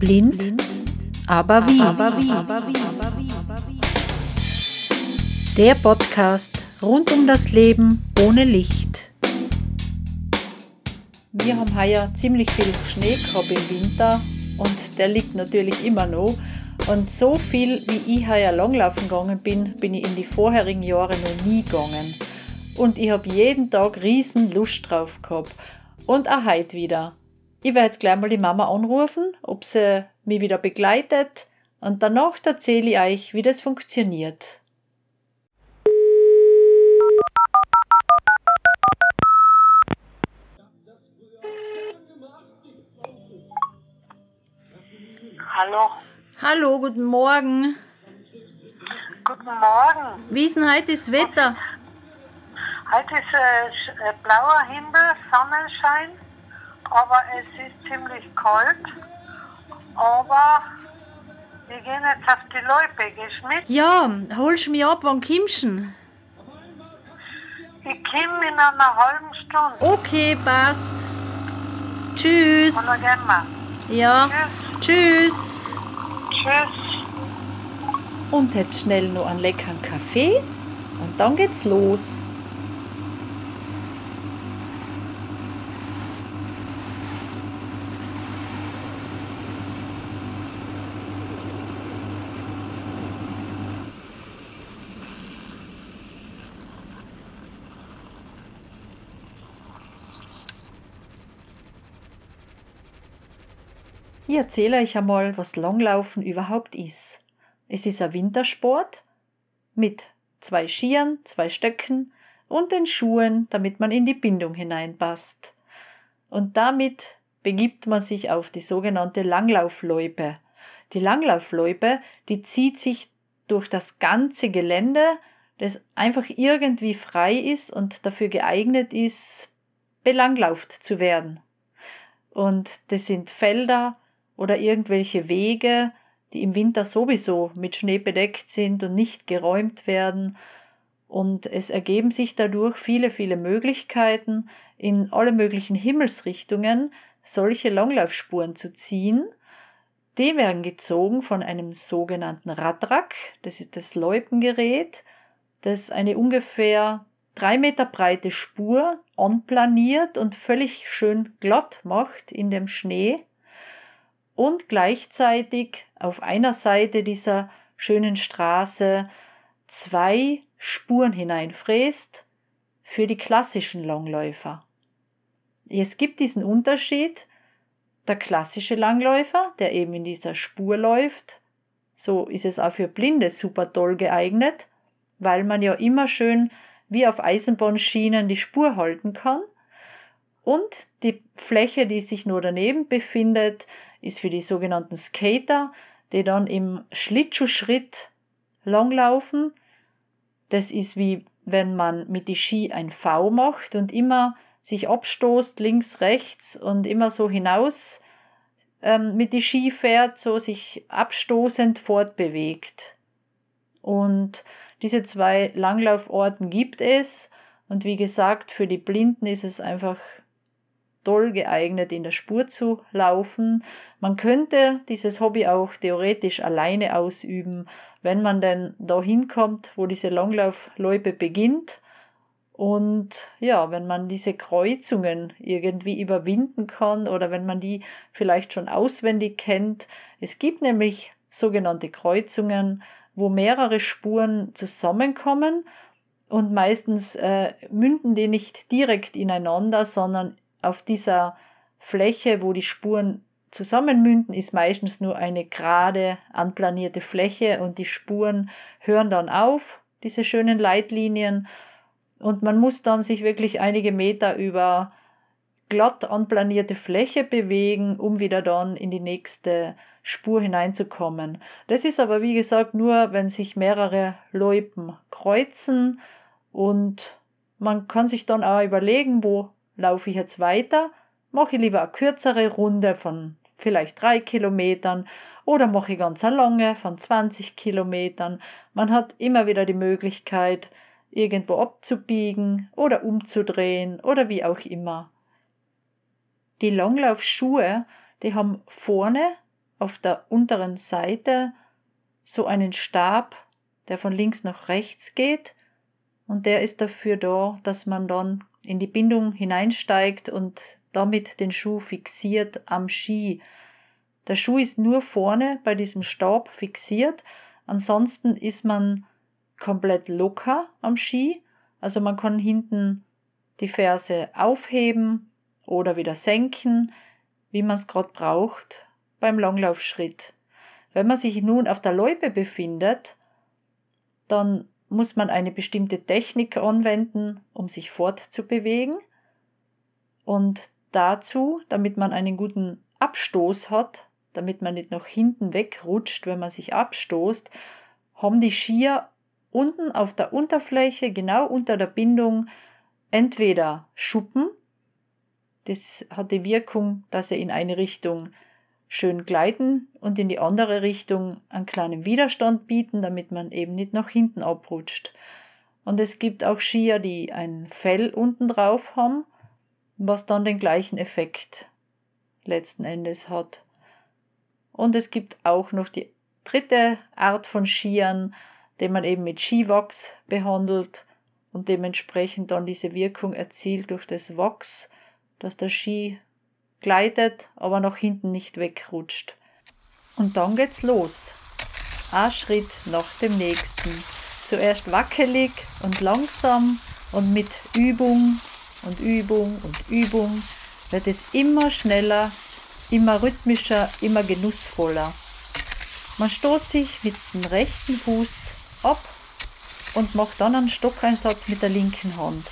Blind, aber wie? Der Podcast rund um das Leben ohne Licht. Wir haben heuer ziemlich viel Schnee gehabt im Winter und der liegt natürlich immer noch. Und so viel wie ich heuer langlaufen gegangen bin, bin ich in die vorherigen Jahre noch nie gegangen. Und ich habe jeden Tag riesen Lust drauf gehabt. Und auch heute wieder. Ich werde jetzt gleich mal die Mama anrufen, ob sie mich wieder begleitet und danach erzähle ich euch, wie das funktioniert. Hallo. Hallo, guten Morgen. Guten Morgen. Wie ist denn heute das Wetter? Heute ist äh, äh, blauer Himmel, Sonnenschein, aber es ist ziemlich kalt. Aber wir gehen jetzt auf die Loipe. Gehst mit? Ja, holst du mich ab, wann kommst du? Ich komme in einer halben Stunde. Okay, passt. Tschüss. Und dann gehen wir. Ja, Tschüss. tschüss. Tschüss. Und jetzt schnell noch einen leckeren Kaffee und dann geht's los. Ich erzähle euch einmal, was Langlaufen überhaupt ist. Es ist ein Wintersport mit zwei Skiern, zwei Stöcken und den Schuhen, damit man in die Bindung hineinpasst. Und damit begibt man sich auf die sogenannte Langlaufloipe. Die Langlaufloipe, die zieht sich durch das ganze Gelände, das einfach irgendwie frei ist und dafür geeignet ist, belanglauft zu werden. Und das sind Felder oder irgendwelche Wege, die im Winter sowieso mit Schnee bedeckt sind und nicht geräumt werden. Und es ergeben sich dadurch viele, viele Möglichkeiten, in alle möglichen Himmelsrichtungen solche Langlaufspuren zu ziehen. Die werden gezogen von einem sogenannten Radrak, das ist das Loipengerät, das eine ungefähr drei Meter breite Spur anplaniert und völlig schön glatt macht in dem Schnee und gleichzeitig auf einer Seite dieser schönen Straße zwei Spuren hineinfräst für die klassischen Longläufer. Es gibt diesen Unterschied, der klassische Langläufer, der eben in dieser Spur läuft, so ist es auch für Blinde super toll geeignet, weil man ja immer schön wie auf Eisenbahnschienen die Spur halten kann. Und die Fläche, die sich nur daneben befindet, ist für die sogenannten Skater, die dann im Schlittschuhschritt langlaufen. Das ist wie wenn man mit die Ski ein V macht und immer sich abstoßt links, rechts und immer so hinaus ähm, mit die Ski fährt, so sich abstoßend fortbewegt. Und diese zwei Langlauforten gibt es. Und wie gesagt, für die Blinden ist es einfach toll geeignet, in der Spur zu laufen. Man könnte dieses Hobby auch theoretisch alleine ausüben, wenn man denn da hinkommt, wo diese Langlaufloipe beginnt. Und ja, wenn man diese Kreuzungen irgendwie überwinden kann oder wenn man die vielleicht schon auswendig kennt. Es gibt nämlich sogenannte Kreuzungen, wo mehrere Spuren zusammenkommen und meistens äh, münden die nicht direkt ineinander, sondern auf dieser Fläche, wo die Spuren zusammenmünden, ist meistens nur eine gerade anplanierte Fläche und die Spuren hören dann auf, diese schönen Leitlinien, und man muss dann sich wirklich einige Meter über glatt anplanierte Fläche bewegen, um wieder dann in die nächste Spur hineinzukommen. Das ist aber wie gesagt nur, wenn sich mehrere Loipen kreuzen und man kann sich dann auch überlegen, wo laufe ich jetzt weiter, mache ich lieber eine kürzere Runde von vielleicht drei Kilometern oder mache ich ganz eine lange von 20 Kilometern. Man hat immer wieder die Möglichkeit, irgendwo abzubiegen oder umzudrehen oder wie auch immer. Die Langlaufschuhe, die haben vorne auf der unteren Seite so einen Stab, der von links nach rechts geht und der ist dafür da, dass man dann in die Bindung hineinsteigt und damit den Schuh fixiert am Ski. Der Schuh ist nur vorne bei diesem Stab fixiert, ansonsten ist man komplett locker am Ski, also man kann hinten die Ferse aufheben oder wieder senken, wie man es gerade braucht beim Langlaufschritt. Wenn man sich nun auf der Loipe befindet, dann muss man eine bestimmte Technik anwenden, um sich fortzubewegen. Und dazu, damit man einen guten Abstoß hat, damit man nicht nach hinten wegrutscht, wenn man sich abstoßt, haben die Skier unten auf der Unterfläche, genau unter der Bindung, entweder Schuppen, das hat die Wirkung, dass sie in eine Richtung schön gleiten und in die andere Richtung einen kleinen Widerstand bieten, damit man eben nicht nach hinten abrutscht. Und es gibt auch Skier, die ein Fell unten drauf haben, was dann den gleichen Effekt letzten Endes hat. Und es gibt auch noch die dritte Art von Skiern, den man eben mit Skiwachs behandelt und dementsprechend dann diese Wirkung erzielt durch das Wachs, dass der Ski gleitet, aber nach hinten nicht wegrutscht. Und dann geht's los. Ein Schritt nach dem nächsten. Zuerst wackelig und langsam und mit Übung und Übung und Übung wird es immer schneller, immer rhythmischer, immer genussvoller. Man stoßt sich mit dem rechten Fuß ab und macht dann einen Stockeinsatz mit der linken Hand.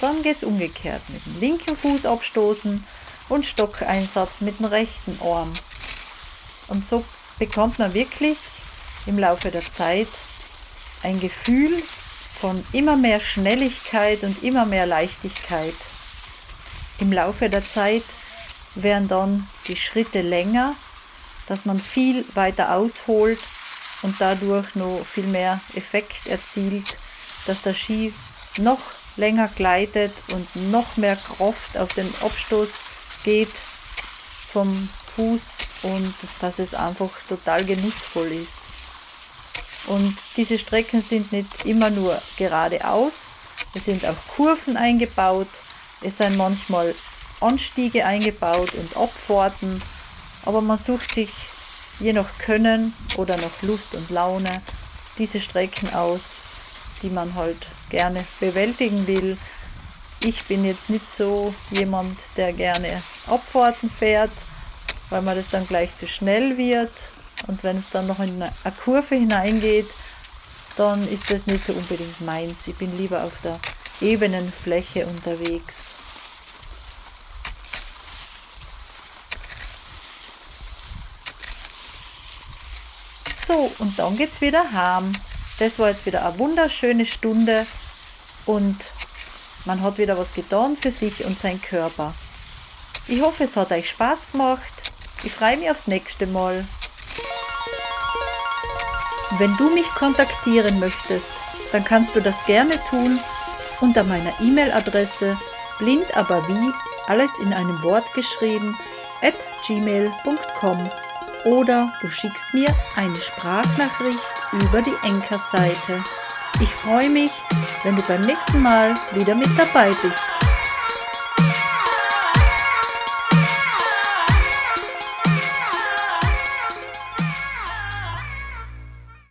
Dann geht's umgekehrt mit dem linken Fuß abstoßen und Stockeinsatz mit dem rechten Arm. Und so bekommt man wirklich im Laufe der Zeit ein Gefühl von immer mehr Schnelligkeit und immer mehr Leichtigkeit. Im Laufe der Zeit werden dann die Schritte länger, dass man viel weiter ausholt und dadurch noch viel mehr Effekt erzielt, dass der Ski noch länger gleitet und noch mehr Kraft auf den Abstoß geht vom Fuß und dass es einfach total genussvoll ist. Und diese Strecken sind nicht immer nur geradeaus, es sind auch Kurven eingebaut, es sind manchmal Anstiege eingebaut und Abfahrten, aber man sucht sich je nach Können oder nach Lust und Laune diese Strecken aus, die man halt gerne bewältigen will ich bin jetzt nicht so jemand, der gerne Abfahrten fährt, weil man das dann gleich zu schnell wird. Und wenn es dann noch in eine Kurve hineingeht, dann ist das nicht so unbedingt meins. Ich bin lieber auf der ebenen Fläche unterwegs. So, und dann geht's wieder heim. Das war jetzt wieder eine wunderschöne Stunde und man hat wieder was getan für sich und seinen Körper. Ich hoffe, es hat euch Spaß gemacht. Ich freue mich aufs nächste Mal. Wenn du mich kontaktieren möchtest, dann kannst du das gerne tun unter meiner E-Mail-Adresse blind aber wie alles in einem Wort geschrieben at gmail.com oder du schickst mir eine Sprachnachricht über die Enker-Seite. Ich freue mich, wenn du beim nächsten Mal wieder mit dabei bist.